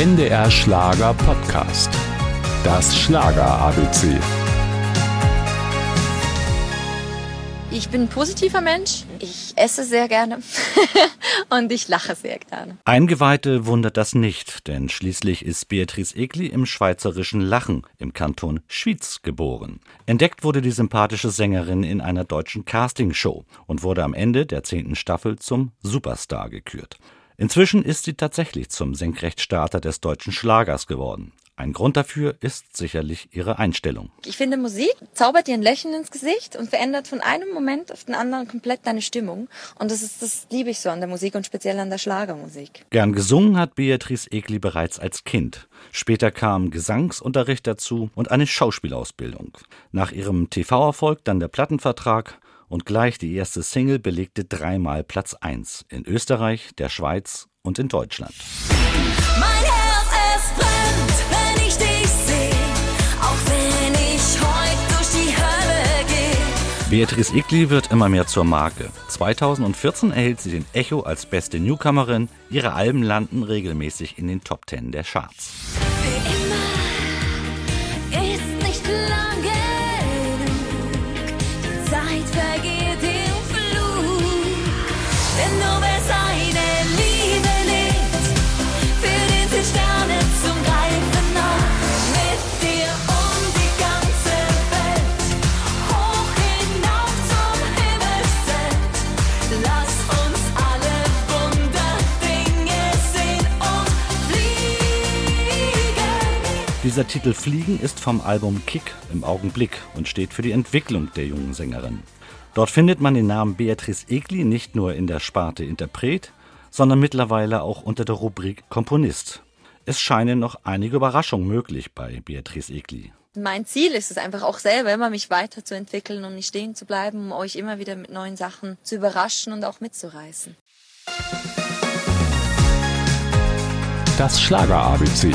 NDR Schlager Podcast. Das Schlager ABC. Ich bin ein positiver Mensch. Ich esse sehr gerne und ich lache sehr gerne. Eingeweihte wundert das nicht, denn schließlich ist Beatrice Egli im schweizerischen Lachen im Kanton Schwyz geboren. Entdeckt wurde die sympathische Sängerin in einer deutschen Castingshow und wurde am Ende der zehnten Staffel zum Superstar gekürt. Inzwischen ist sie tatsächlich zum Senkrechtstarter des deutschen Schlagers geworden. Ein Grund dafür ist sicherlich ihre Einstellung. Ich finde, Musik zaubert dir ein Lächeln ins Gesicht und verändert von einem Moment auf den anderen komplett deine Stimmung. Und das ist, das liebe ich so an der Musik und speziell an der Schlagermusik. Gern gesungen hat Beatrice Egli bereits als Kind. Später kam Gesangsunterricht dazu und eine Schauspielausbildung. Nach ihrem TV-Erfolg dann der Plattenvertrag und gleich die erste Single belegte dreimal Platz 1 in Österreich, der Schweiz und in Deutschland. Mein Herz, es brennt, wenn ich dich sehe, auch wenn ich heute durch die Hölle gehe. Beatrice Egli wird immer mehr zur Marke. 2014 erhält sie den Echo als beste Newcomerin. Ihre Alben landen regelmäßig in den Top 10 der Charts. Für immer Dieser Titel Fliegen ist vom Album Kick im Augenblick und steht für die Entwicklung der jungen Sängerin. Dort findet man den Namen Beatrice Egli nicht nur in der Sparte Interpret, sondern mittlerweile auch unter der Rubrik Komponist. Es scheinen noch einige Überraschungen möglich bei Beatrice Egli. Mein Ziel ist es einfach auch selber, immer mich weiterzuentwickeln und nicht stehen zu bleiben, um euch immer wieder mit neuen Sachen zu überraschen und auch mitzureißen. Das Schlager ABC.